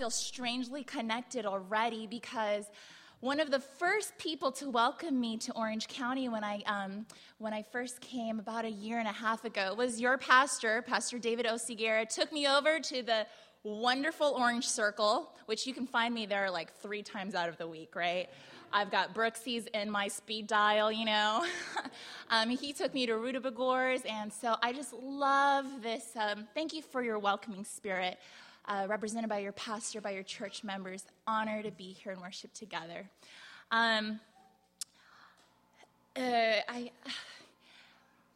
feel strangely connected already because one of the first people to welcome me to Orange County when I, um, when I first came about a year and a half ago was your pastor, Pastor David Osigera, took me over to the wonderful Orange Circle, which you can find me there like three times out of the week, right? I've got Brooksy's in my speed dial, you know. um, he took me to Rutabegorz, and so I just love this. Um, thank you for your welcoming spirit uh, represented by your pastor, by your church members. Honor to be here and worship together. Um, uh, I,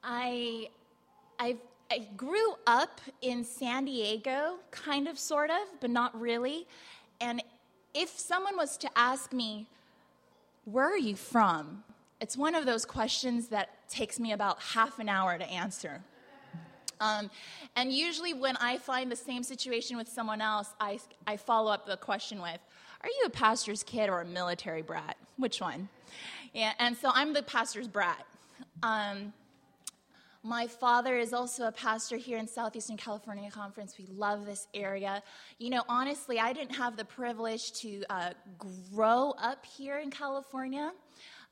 I, i I grew up in San Diego, kind of, sort of, but not really. And if someone was to ask me, Where are you from? It's one of those questions that takes me about half an hour to answer. Um, and usually, when I find the same situation with someone else, I, I follow up the question with, Are you a pastor's kid or a military brat? Which one? Yeah, and so I'm the pastor's brat. Um, my father is also a pastor here in Southeastern California Conference. We love this area. You know, honestly, I didn't have the privilege to uh, grow up here in California.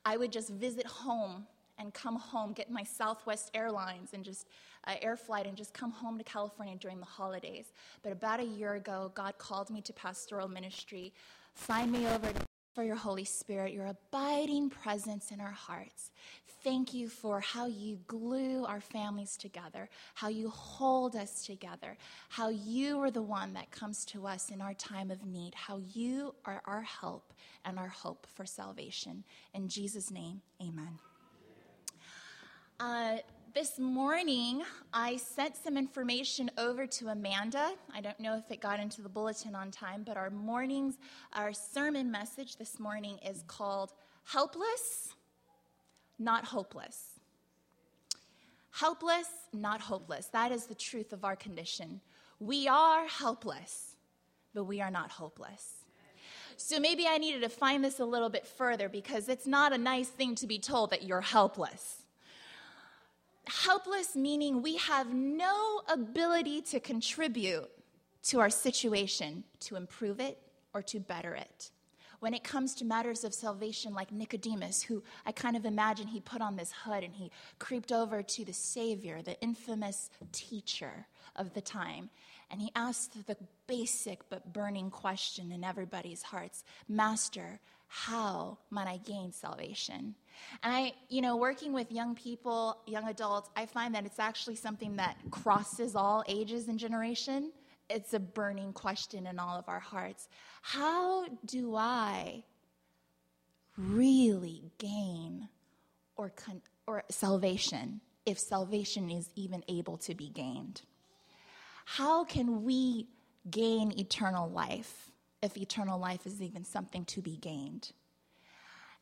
I would just visit home and come home, get my Southwest Airlines and just uh, air flight and just come home to California during the holidays. But about a year ago, God called me to pastoral ministry, signed me over for your Holy Spirit, your abiding presence in our hearts. Thank you for how you glue our families together, how you hold us together, how you are the one that comes to us in our time of need, how you are our help and our hope for salvation. In Jesus' name, amen. Uh, this morning, I sent some information over to Amanda. I don't know if it got into the bulletin on time, but our morning's, our sermon message this morning is called Helpless, Not Hopeless. Helpless, not hopeless. That is the truth of our condition. We are helpless, but we are not hopeless. So maybe I needed to find this a little bit further because it's not a nice thing to be told that you're helpless helpless meaning we have no ability to contribute to our situation to improve it or to better it. When it comes to matters of salvation, like Nicodemus, who I kind of imagine he put on this hood and he creeped over to the Savior, the infamous teacher of the time, and he asked the basic but burning question in everybody's hearts Master, how might I gain salvation? And I, you know, working with young people, young adults, I find that it's actually something that crosses all ages and generation. It's a burning question in all of our hearts. How do I really gain or, con- or salvation if salvation is even able to be gained? How can we gain eternal life? If eternal life is even something to be gained.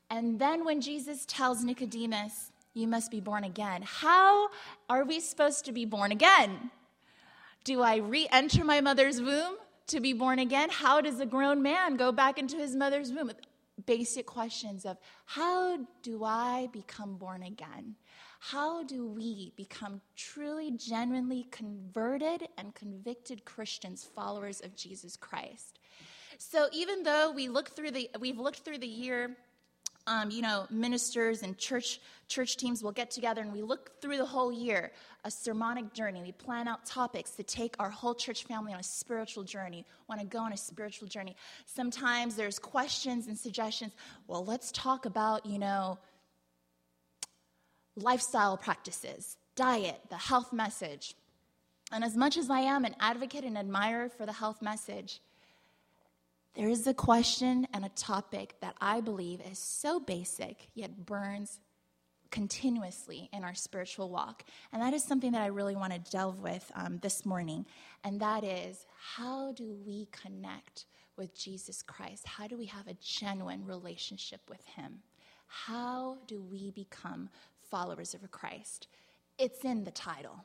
And then when Jesus tells Nicodemus, You must be born again, how are we supposed to be born again? Do I re enter my mother's womb to be born again? How does a grown man go back into his mother's womb? With basic questions of how do I become born again? How do we become truly, genuinely converted and convicted Christians, followers of Jesus Christ? So even though we look through the, we've looked through the year, um, you know, ministers and church church teams will get together and we look through the whole year, a sermonic journey. We plan out topics to take our whole church family on a spiritual journey. Want to go on a spiritual journey? Sometimes there's questions and suggestions. Well, let's talk about, you know, lifestyle practices, diet, the health message. And as much as I am an advocate and admirer for the health message, there is a question and a topic that I believe is so basic yet burns continuously in our spiritual walk. And that is something that I really want to delve with um, this morning. And that is how do we connect with Jesus Christ? How do we have a genuine relationship with Him? How do we become followers of Christ? It's in the title.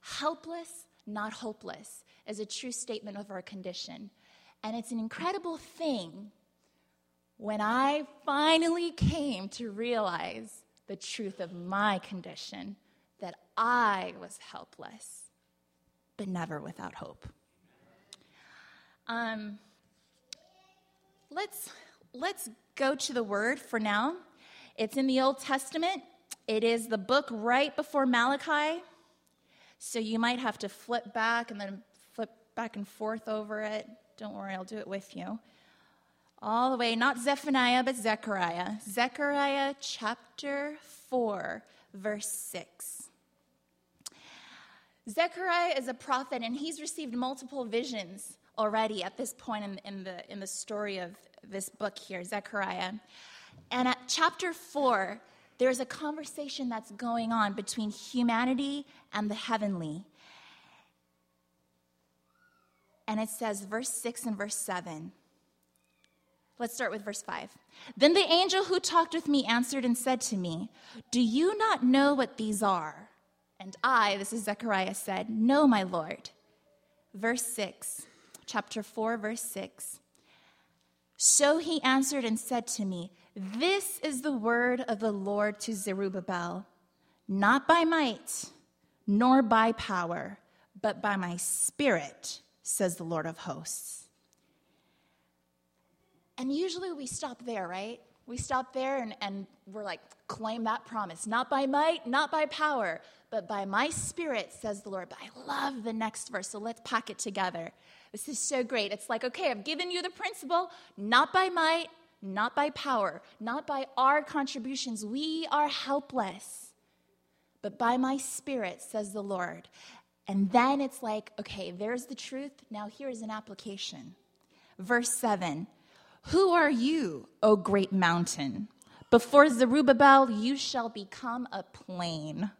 Helpless, not hopeless, is a true statement of our condition. And it's an incredible thing when I finally came to realize the truth of my condition that I was helpless, but never without hope. Um, let's let's go to the word for now. It's in the Old Testament. It is the book right before Malachi. So you might have to flip back and then flip back and forth over it. Don't worry, I'll do it with you. All the way, not Zephaniah, but Zechariah. Zechariah chapter 4, verse 6. Zechariah is a prophet, and he's received multiple visions already at this point in, in, the, in the story of this book here, Zechariah. And at chapter 4, there's a conversation that's going on between humanity and the heavenly. And it says, verse 6 and verse 7. Let's start with verse 5. Then the angel who talked with me answered and said to me, Do you not know what these are? And I, this is Zechariah, said, No, my Lord. Verse 6, chapter 4, verse 6. So he answered and said to me, This is the word of the Lord to Zerubbabel, not by might, nor by power, but by my spirit, says the Lord of hosts. And usually we stop there, right? We stop there and, and we're like, claim that promise. Not by might, not by power, but by my spirit, says the Lord. But I love the next verse, so let's pack it together. This is so great. It's like, okay, I've given you the principle, not by might, not by power, not by our contributions. We are helpless, but by my spirit, says the Lord. And then it's like, okay, there's the truth. Now here's an application. Verse 7 Who are you, O great mountain? Before Zerubbabel, you shall become a plain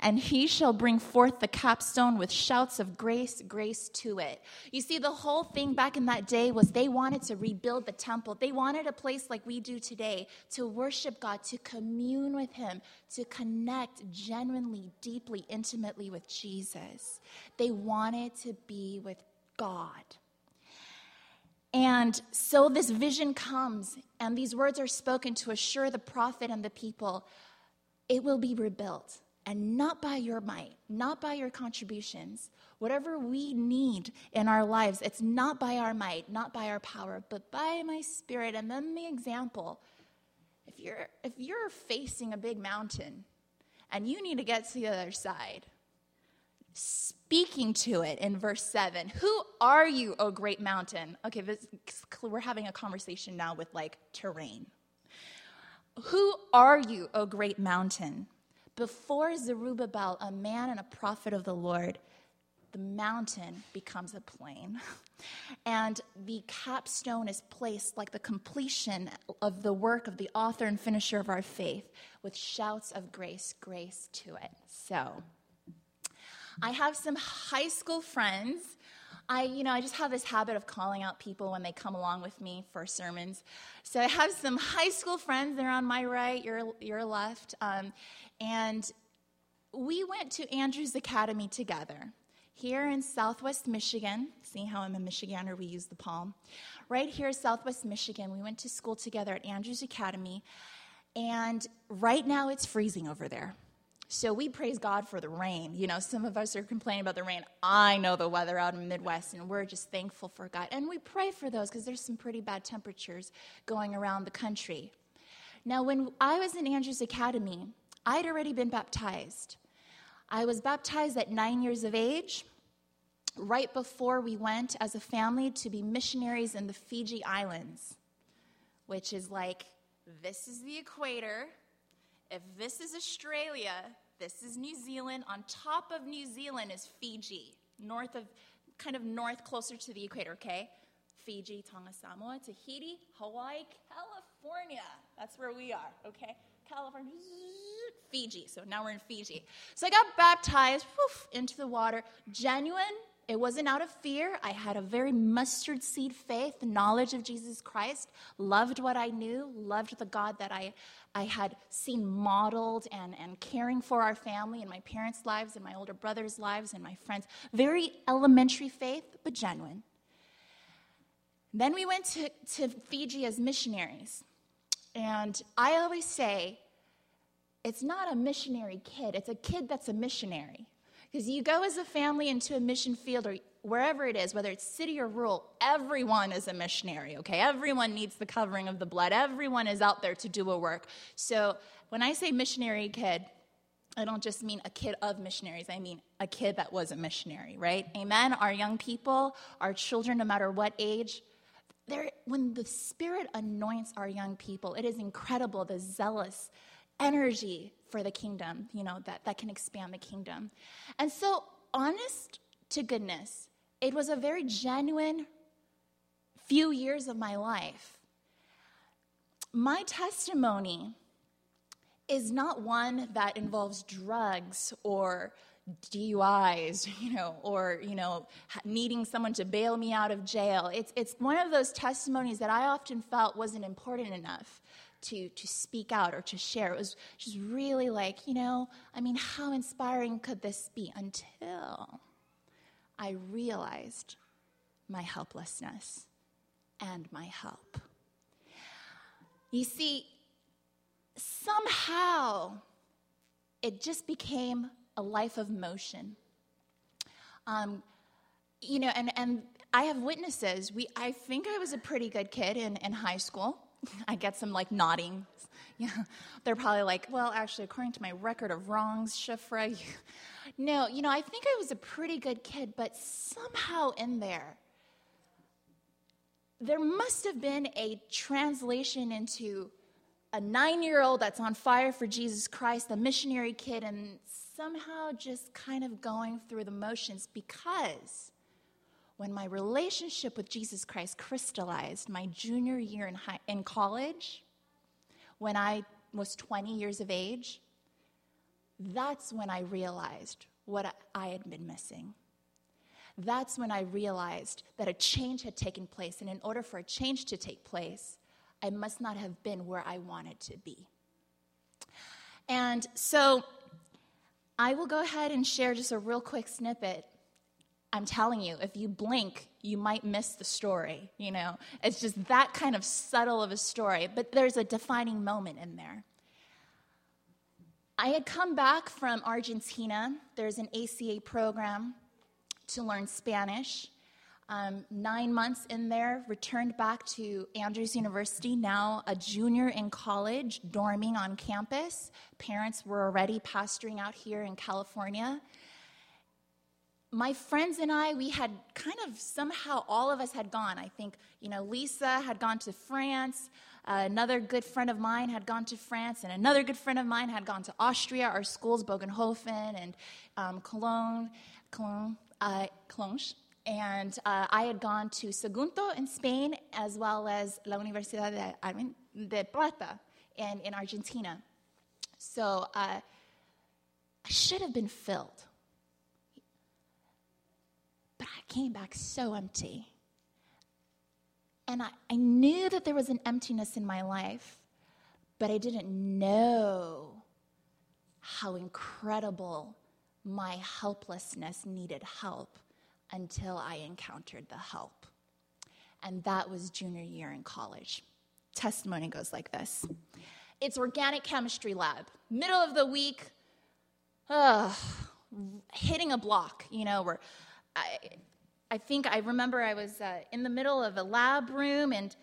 and he shall bring forth the capstone with shouts of grace, grace to it. You see, the whole thing back in that day was they wanted to rebuild the temple. They wanted a place like we do today to worship God, to commune with him, to connect genuinely, deeply, intimately with Jesus. They wanted to be with God. And so this vision comes, and these words are spoken to assure the prophet and the people it will be rebuilt and not by your might, not by your contributions. Whatever we need in our lives, it's not by our might, not by our power, but by my spirit. And then the example if you're, if you're facing a big mountain and you need to get to the other side, speaking to it in verse 7 Who are you, O great mountain? Okay, this, we're having a conversation now with like terrain. Who are you, O great mountain? Before Zerubbabel, a man and a prophet of the Lord, the mountain becomes a plain. And the capstone is placed like the completion of the work of the author and finisher of our faith with shouts of grace, grace to it. So, I have some high school friends. I, you know, I just have this habit of calling out people when they come along with me for sermons. So I have some high school friends. They're on my right, your, your left. Um, and we went to Andrews Academy together here in Southwest Michigan. See how I'm a Michigander? We use the palm. Right here, Southwest Michigan. We went to school together at Andrews Academy. And right now it's freezing over there. So we praise God for the rain. You know, some of us are complaining about the rain. I know the weather out in the Midwest, and we're just thankful for God. And we pray for those because there's some pretty bad temperatures going around the country. Now, when I was in Andrews Academy, I'd already been baptized. I was baptized at nine years of age, right before we went as a family to be missionaries in the Fiji Islands, which is like this is the equator. If this is Australia, this is New Zealand. On top of New Zealand is Fiji, north of, kind of north, closer to the equator, okay? Fiji, Tonga, Samoa, Tahiti, Hawaii, California. That's where we are, okay? California, Fiji. So now we're in Fiji. So I got baptized woof, into the water. Genuine. It wasn't out of fear. I had a very mustard seed faith, knowledge of Jesus Christ, loved what I knew, loved the God that I, I had seen modeled and, and caring for our family and my parents' lives and my older brother's lives and my friends. Very elementary faith, but genuine. Then we went to, to Fiji as missionaries. And I always say, it's not a missionary kid, it's a kid that's a missionary. Because you go as a family into a mission field or wherever it is, whether it's city or rural, everyone is a missionary, okay? Everyone needs the covering of the blood. Everyone is out there to do a work. So when I say missionary kid, I don't just mean a kid of missionaries, I mean a kid that was a missionary, right? Amen. Our young people, our children, no matter what age, There when the Spirit anoints our young people, it is incredible the zealous energy for the kingdom, you know, that, that can expand the kingdom. And so, honest to goodness, it was a very genuine few years of my life. My testimony is not one that involves drugs or DUIs, you know, or, you know, needing someone to bail me out of jail. It's, it's one of those testimonies that I often felt wasn't important enough to, to speak out or to share. It was just really like, you know, I mean, how inspiring could this be until I realized my helplessness and my help. You see, somehow it just became a life of motion. Um, you know, and, and I have witnesses. We, I think I was a pretty good kid in, in high school. I get some like nodding. Yeah, they're probably like, well, actually, according to my record of wrongs, Shifra, no, you know, I think I was a pretty good kid, but somehow in there, there must have been a translation into a nine year old that's on fire for Jesus Christ, a missionary kid, and somehow just kind of going through the motions because when my relationship with Jesus Christ crystallized my junior year in, high, in college, when I was 20 years of age, that's when I realized what I had been missing. That's when I realized that a change had taken place, and in order for a change to take place, I must not have been where I wanted to be. And so I will go ahead and share just a real quick snippet. I'm telling you, if you blink, you might miss the story. You know, it's just that kind of subtle of a story, but there's a defining moment in there. I had come back from Argentina. There's an ACA program to learn Spanish. Um, nine months in there, returned back to Andrews University, now a junior in college, dorming on campus. Parents were already pastoring out here in California. My friends and I, we had kind of somehow all of us had gone. I think, you know, Lisa had gone to France. Uh, another good friend of mine had gone to France, and another good friend of mine had gone to Austria. Our schools, Bogenhofen and um, Cologne, Cologne, uh, Cologne. And uh, I had gone to Sagunto in Spain, as well as La Universidad de, I mean, de Plata in, in Argentina. So uh, I should have been filled. But I came back so empty. And I, I knew that there was an emptiness in my life, but I didn't know how incredible my helplessness needed help until I encountered the help. And that was junior year in college. Testimony goes like this It's organic chemistry lab, middle of the week, uh, hitting a block, you know, where I, I think I remember I was uh, in the middle of a lab room and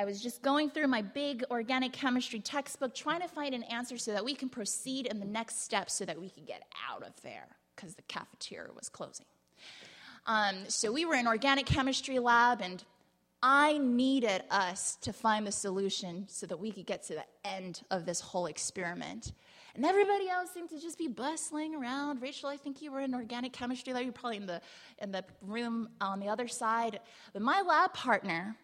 I was just going through my big organic chemistry textbook trying to find an answer so that we can proceed in the next step so that we could get out of there because the cafeteria was closing. Um, so we were in organic chemistry lab and I needed us to find the solution so that we could get to the end of this whole experiment. And everybody else seemed to just be bustling around. Rachel, I think you were in organic chemistry lab. You're probably in the, in the room on the other side. But my lab partner,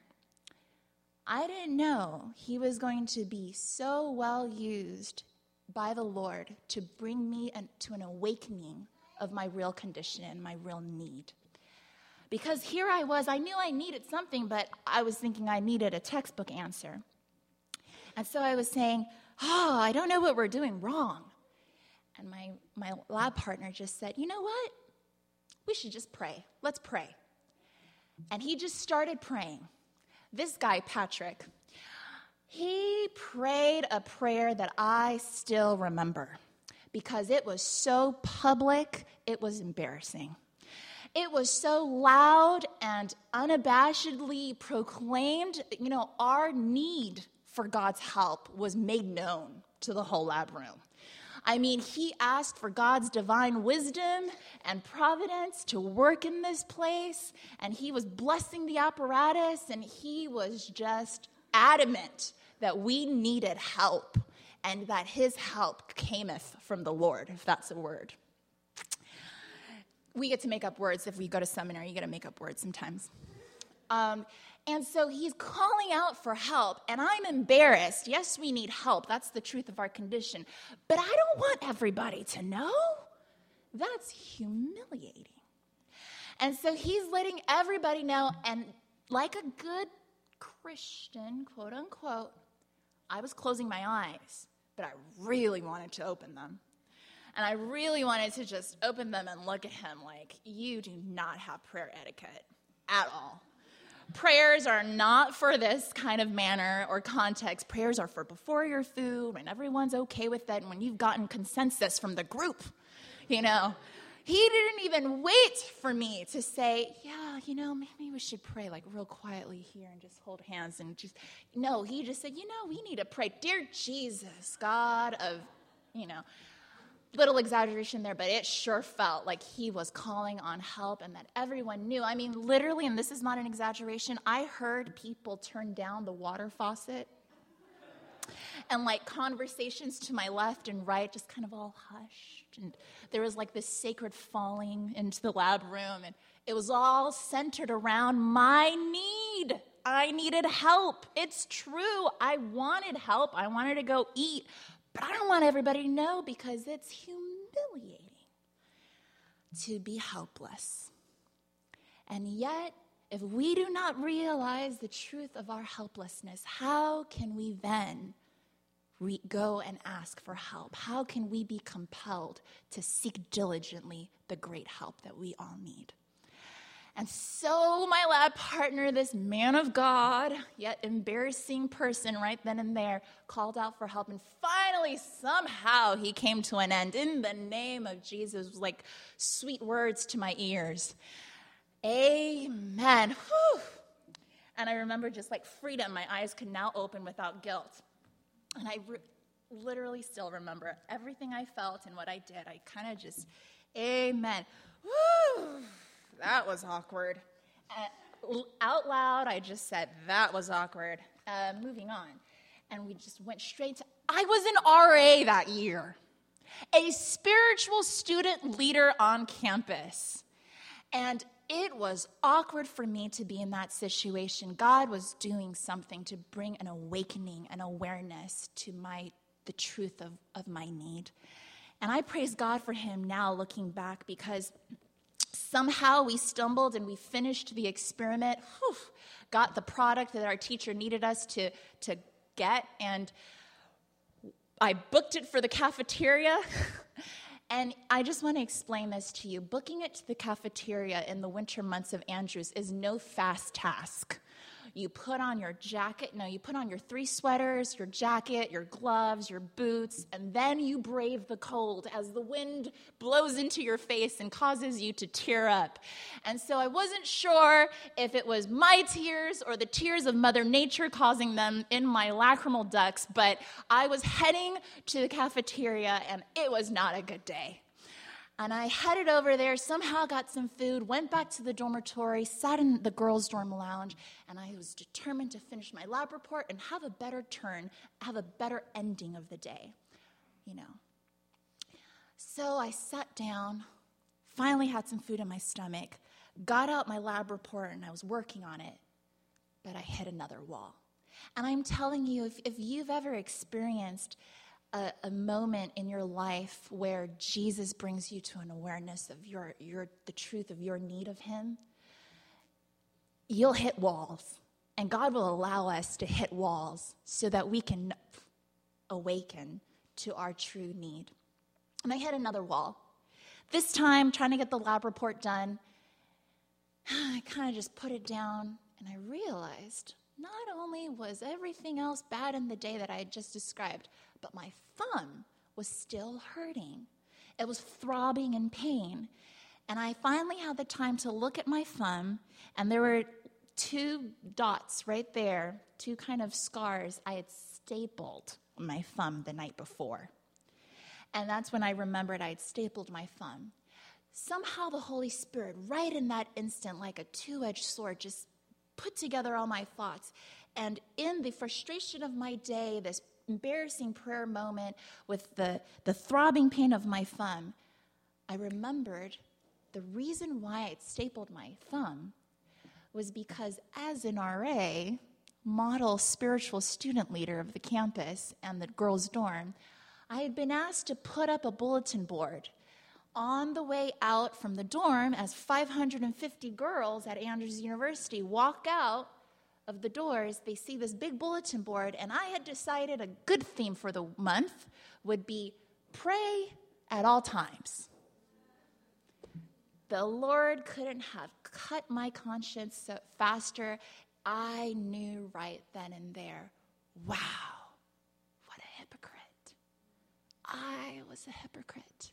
I didn't know he was going to be so well used by the Lord to bring me an, to an awakening of my real condition and my real need. Because here I was, I knew I needed something, but I was thinking I needed a textbook answer. And so I was saying, oh, I don't know what we're doing wrong. And my, my lab partner just said, you know what? We should just pray. Let's pray. And he just started praying. This guy, Patrick, he prayed a prayer that I still remember. because it was so public, it was embarrassing. It was so loud and unabashedly proclaimed, you know, our need for God's help was made known to the whole lab room. I mean, he asked for God's divine wisdom and providence to work in this place, and he was blessing the apparatus, and he was just adamant that we needed help and that his help cameth from the Lord, if that's a word. We get to make up words if we go to seminary, you get to make up words sometimes. Um, and so he's calling out for help, and I'm embarrassed. Yes, we need help. That's the truth of our condition. But I don't want everybody to know. That's humiliating. And so he's letting everybody know, and like a good Christian, quote unquote, I was closing my eyes, but I really wanted to open them. And I really wanted to just open them and look at him like, you do not have prayer etiquette at all. Prayers are not for this kind of manner or context. Prayers are for before your food, when everyone's okay with it, and when you've gotten consensus from the group, you know. He didn't even wait for me to say, yeah, you know, maybe we should pray like real quietly here and just hold hands and just, no, he just said, you know, we need to pray. Dear Jesus, God of, you know, little exaggeration there, but it sure felt like he was calling on help and that everyone knew. I mean, literally, and this is not an exaggeration, I heard people turn down the water faucet. And like conversations to my left and right just kind of all hushed. And there was like this sacred falling into the lab room. And it was all centered around my need. I needed help. It's true. I wanted help. I wanted to go eat. But I don't want everybody to know because it's humiliating to be helpless. And yet, if we do not realize the truth of our helplessness, how can we then re- go and ask for help? How can we be compelled to seek diligently the great help that we all need? And so, my lab partner, this man of God, yet embarrassing person right then and there, called out for help. And finally, somehow, he came to an end in the name of Jesus, like sweet words to my ears. Amen. Whew. And I remember just like freedom, my eyes could now open without guilt. And I re- literally still remember everything I felt and what I did. I kind of just, amen. Whew that was awkward. Uh, out loud, I just said, that was awkward. Uh, moving on. And we just went straight to, I was an RA that year, a spiritual student leader on campus. And it was awkward for me to be in that situation. God was doing something to bring an awakening an awareness to my the truth of, of my need. And I praise God for him now looking back because Somehow we stumbled and we finished the experiment, Whew, got the product that our teacher needed us to, to get, and I booked it for the cafeteria. and I just want to explain this to you. Booking it to the cafeteria in the winter months of Andrews is no fast task you put on your jacket. No, you put on your three sweaters, your jacket, your gloves, your boots, and then you brave the cold as the wind blows into your face and causes you to tear up. And so I wasn't sure if it was my tears or the tears of Mother Nature causing them in my lacrimal ducts, but I was heading to the cafeteria and it was not a good day. And I headed over there, somehow got some food, went back to the dormitory, sat in the girls' dorm lounge, and I was determined to finish my lab report and have a better turn, have a better ending of the day, you know. So I sat down, finally had some food in my stomach, got out my lab report, and I was working on it, but I hit another wall. And I'm telling you, if, if you've ever experienced a, a, moment in your life where Jesus brings you to an awareness of your, your, the truth of your need of Him, you'll hit walls. And God will allow us to hit walls so that we can awaken to our true need. And I hit another wall. This time, trying to get the lab report done, I kind of just put it down and I realized not only was everything else bad in the day that I had just described, but my thumb was still hurting. It was throbbing in pain. And I finally had the time to look at my thumb, and there were two dots right there, two kind of scars I had stapled my thumb the night before. And that's when I remembered I had stapled my thumb. Somehow the Holy Spirit, right in that instant, like a two edged sword, just put together all my thoughts. And in the frustration of my day, this embarrassing prayer moment with the, the throbbing pain of my thumb, I remembered the reason why I'd stapled my thumb was because as an RA, model spiritual student leader of the campus and the girls' dorm, I had been asked to put up a bulletin board on the way out from the dorm as 550 girls at Andrews University walk out of the doors, they see this big bulletin board, and I had decided a good theme for the month would be pray at all times. The Lord couldn't have cut my conscience faster. I knew right then and there wow, what a hypocrite. I was a hypocrite.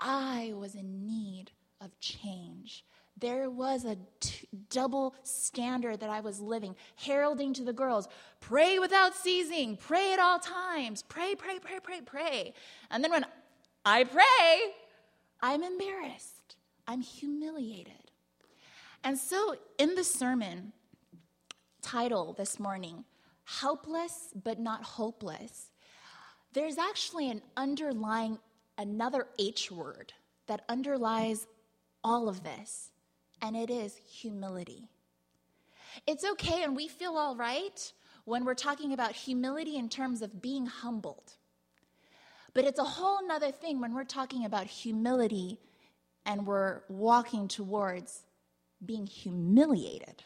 I was in need of change. There was a t- double standard that I was living, heralding to the girls pray without ceasing, pray at all times, pray, pray, pray, pray, pray. And then when I pray, I'm embarrassed, I'm humiliated. And so in the sermon title this morning, Helpless but Not Hopeless, there's actually an underlying, another H word that underlies all of this and it is humility. It's okay, and we feel all right when we're talking about humility in terms of being humbled. But it's a whole nother thing when we're talking about humility and we're walking towards being humiliated.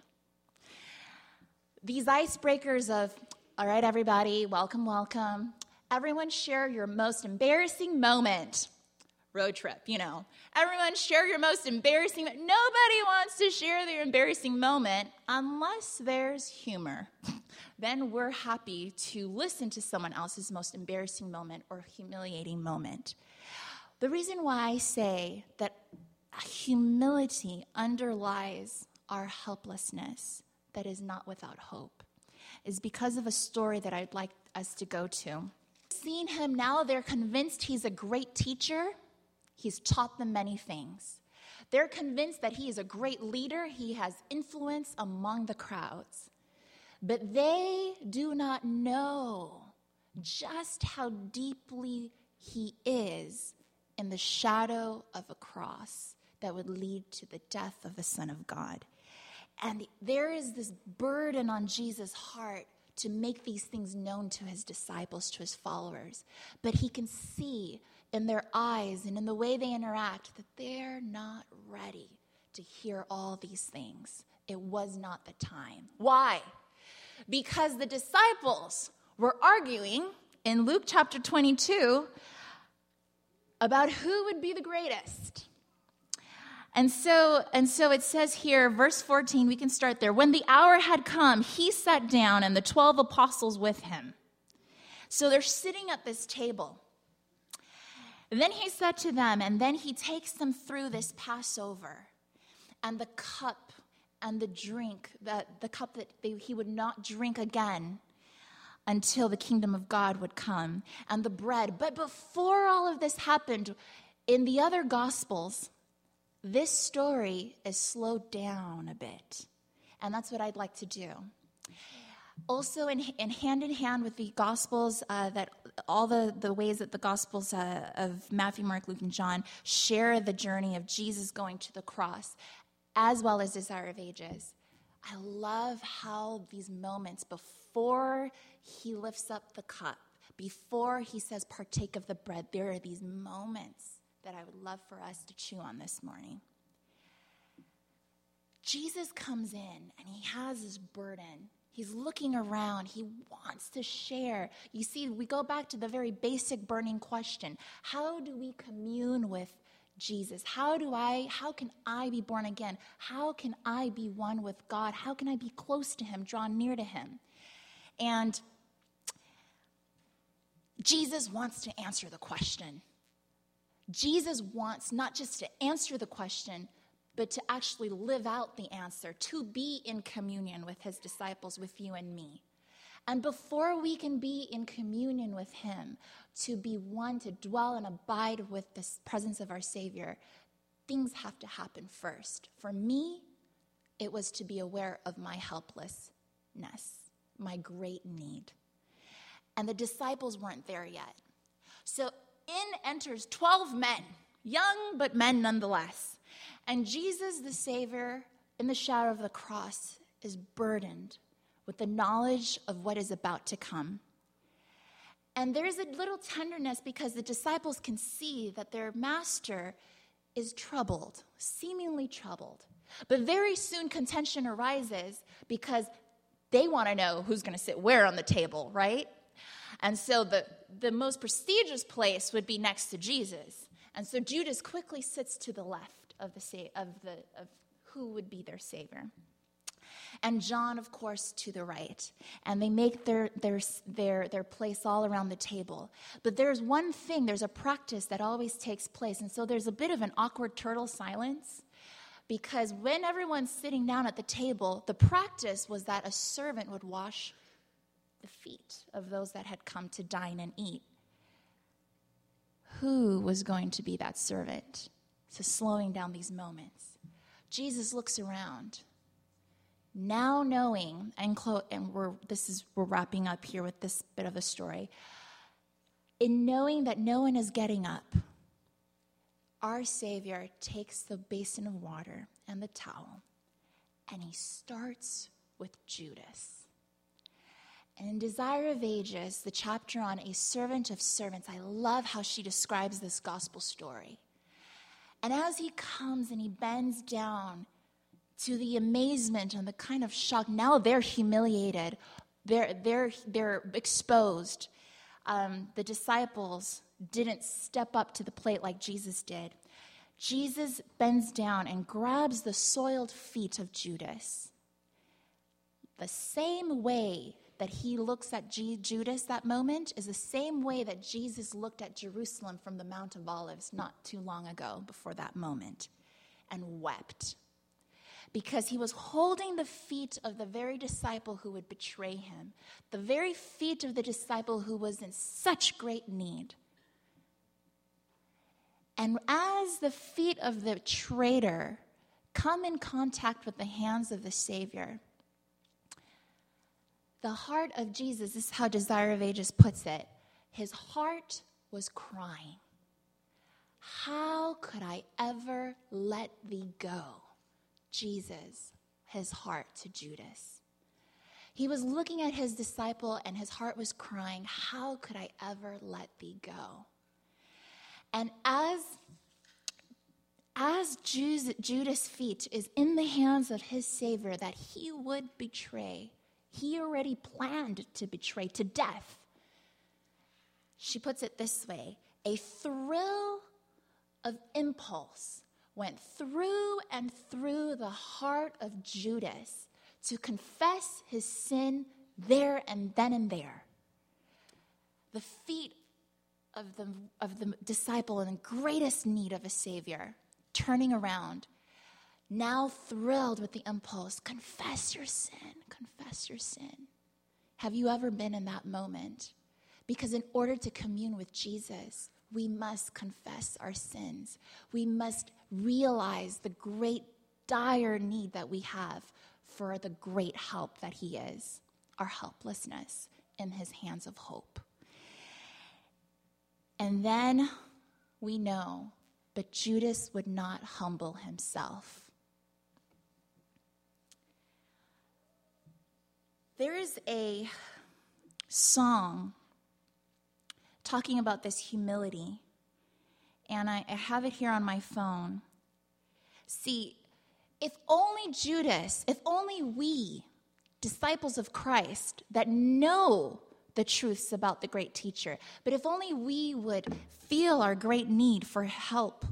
These icebreakers of, all right, everybody, welcome, welcome. Everyone share your most embarrassing moment road trip, you know. Everyone share your most embarrassing Nobody wants to share their embarrassing moment unless there's humor. then we're happy to listen to someone else's most embarrassing moment or humiliating moment. The reason why I say that humility underlies our helplessness that is not without hope is because of a story that I'd like us to go to. Seeing him now, they're convinced he's a great teacher He's taught them many things. They're convinced that he is a great leader, he has influence among the crowds. But they do not know just how deeply he is in the shadow of a cross that would lead to the death of the Son of God. And there is this burden on Jesus' heart to make these things known to his disciples, to his followers. But he can see in their eyes and in the way they interact that they're not ready to hear all these things. It was not the time. Why? Because the disciples were arguing in Luke chapter 22 about who would be the greatest. And so, and so it says here, verse 14, we can start there. When the hour had come, he sat down and the 12 apostles with him. So they're sitting at this table. Then he said to them, and then he takes them through this Passover and the cup and the drink, the, the cup that they, he would not drink again until the kingdom of God would come, and the bread. But before all of this happened, in the other gospels, this story is slowed down a bit. And that's what I'd like to do. Also, in, in hand in hand with the gospels uh, that all the, the ways that the Gospels uh, of Matthew, Mark, Luke, and John share the journey of Jesus going to the cross, as well as Desire of Ages. I love how these moments before he lifts up the cup, before he says, partake of the bread, there are these moments that I would love for us to chew on this morning. Jesus comes in and he has his burden He's looking around. He wants to share. You see, we go back to the very basic burning question How do we commune with Jesus? How do I, how can I be born again? How can I be one with God? How can I be close to Him, drawn near to Him? And Jesus wants to answer the question. Jesus wants not just to answer the question, but to actually live out the answer, to be in communion with his disciples, with you and me. And before we can be in communion with him, to be one, to dwell and abide with the presence of our Savior, things have to happen first. For me, it was to be aware of my helplessness, my great need. And the disciples weren't there yet. So in enters 12 men, young but men nonetheless. And Jesus, the Savior, in the shadow of the cross, is burdened with the knowledge of what is about to come. And there's a little tenderness because the disciples can see that their master is troubled, seemingly troubled. But very soon contention arises because they want to know who's going to sit where on the table, right? And so the, the most prestigious place would be next to Jesus. And so Judas quickly sits to the left of, the, of, the, of who would be their savior and John, of course, to the right. And they make their, their, their, their place all around the table. But there's one thing, there's a practice that always takes place. And so there's a bit of an awkward turtle silence because when everyone's sitting down at the table, the practice was that a servant would wash the feet of those that had come to dine and eat. Who was going to be that servant? So, slowing down these moments. Jesus looks around now knowing, and, Chloe, and we're, this is, we're wrapping up here with this bit of a story, in knowing that no one is getting up, our Savior takes the basin of water and the towel, and he starts with Judas. And in Desire of Ages, the chapter on a servant of servants, I love how she describes this gospel story. And as he comes and he bends down to the amazement and the kind of shock. Now they're humiliated, they're, they're, they're exposed. Um, the disciples didn't step up to the plate like Jesus did. Jesus bends down and grabs the soiled feet of Judas. The same way that he looks at G- Judas that moment is the same way that Jesus looked at Jerusalem from the Mount of Olives not too long ago before that moment and wept because he was holding the feet of the very disciple who would betray him, the very feet of the disciple who was in such great need. And as the feet of the traitor come in contact with the hands of the Savior, the heart of Jesus, this is how Desire of Ages puts it, his heart was crying. How could I ever let thee go? Jesus his heart to Judas. He was looking at his disciple and his heart was crying, How could I ever let thee go? And as as Judas' feet is in the hands of his Savior that he would betray, he already planned to betray to death. She puts it this way a thrill of impulse went through and through the heart of Judas to confess his sin there and then and there. The feet of the, of the disciple in the greatest need of a Savior, turning around, now thrilled with the impulse confess your sin, confess your sin. Have you ever been in that moment? Because in order to commune with Jesus, we must confess our sins. We must realize the great, dire need that we have for the great help that He is, our helplessness in His hands of hope. And then we know, but Judas would not humble himself. There is a song talking about this humility. And I, I have it here on my phone. See, if only Judas, if only we, disciples of Christ, that know the truths about the great teacher, but if only we would feel our great need for help,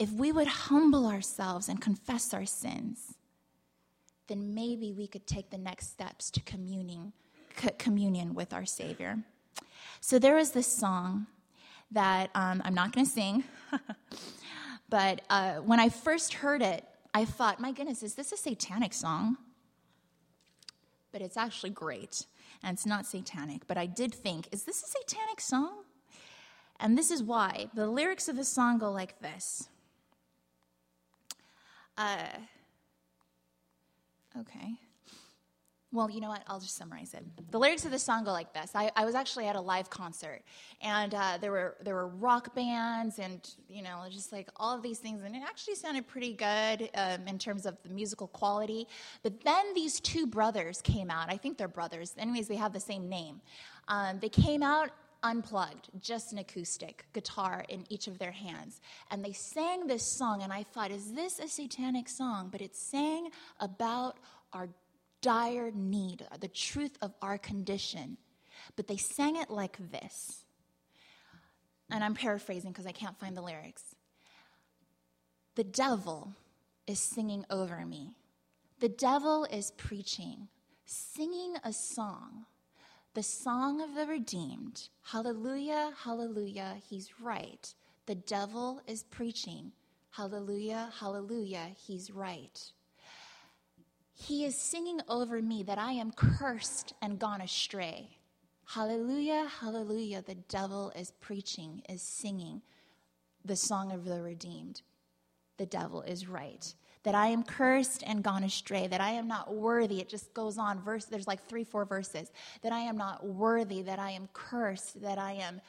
if we would humble ourselves and confess our sins, then maybe we could take the next steps to communing c- communion with our Savior. So there was this song that um, I'm not going to sing, but uh, when I first heard it, I thought, my goodness, is this a satanic song? But it's actually great, and it's not satanic. But I did think, is this a satanic song? And this is why. The lyrics of the song go like this. Uh, okay. Well, you know what? I'll just summarize it. The lyrics of the song go like this. I, I was actually at a live concert, and uh, there were there were rock bands, and you know, just like all of these things, and it actually sounded pretty good um, in terms of the musical quality. But then these two brothers came out. I think they're brothers. Anyways, they have the same name. Um, they came out unplugged, just an acoustic guitar in each of their hands. And they sang this song, and I thought, is this a satanic song? But it sang about our dire need, the truth of our condition. But they sang it like this. And I'm paraphrasing because I can't find the lyrics. The devil is singing over me. The devil is preaching, singing a song, the song of the redeemed. Hallelujah, hallelujah, he's right. The devil is preaching. Hallelujah, hallelujah, he's right. He is singing over me that I am cursed and gone astray. Hallelujah, hallelujah. The devil is preaching, is singing the song of the redeemed. The devil is right. That I am cursed and gone astray, that I am not worthy. It just goes on. Verse, there's like three, four verses. That I am not worthy, that I am cursed, that I am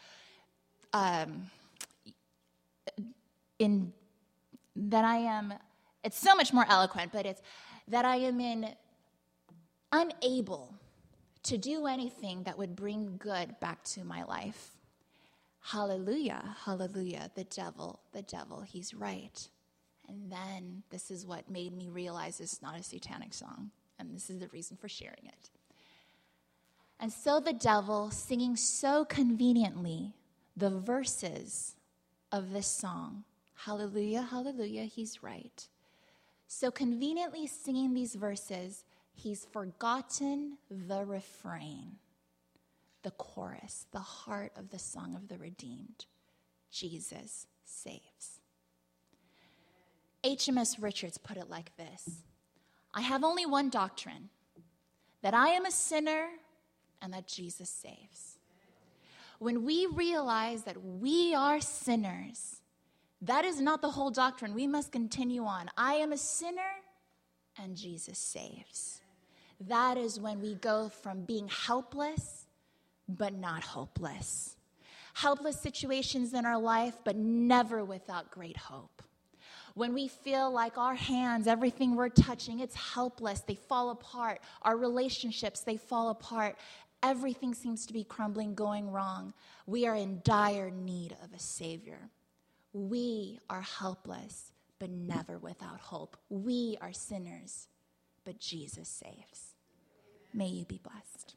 um, in, that I am, it's so much more eloquent, but it's that I am in unable to do anything that would bring good back to my life. Hallelujah, hallelujah, the devil, the devil, he's right. And then this is what made me realize it's not a satanic song, and this is the reason for sharing it. And so the devil, singing so conveniently the verses of this song, hallelujah, hallelujah, he's right so, conveniently singing these verses, he's forgotten the refrain, the chorus, the heart of the song of the redeemed. Jesus saves. HMS Richards put it like this I have only one doctrine that I am a sinner and that Jesus saves. When we realize that we are sinners, that is not the whole doctrine. We must continue on. I am a sinner and Jesus saves. That is when we go from being helpless but not hopeless. Helpless situations in our life, but never without great hope. When we feel like our hands, everything we're touching, it's helpless, they fall apart. Our relationships, they fall apart. Everything seems to be crumbling, going wrong. We are in dire need of a Savior. We are helpless, but never without hope. We are sinners, but Jesus saves. May you be blessed.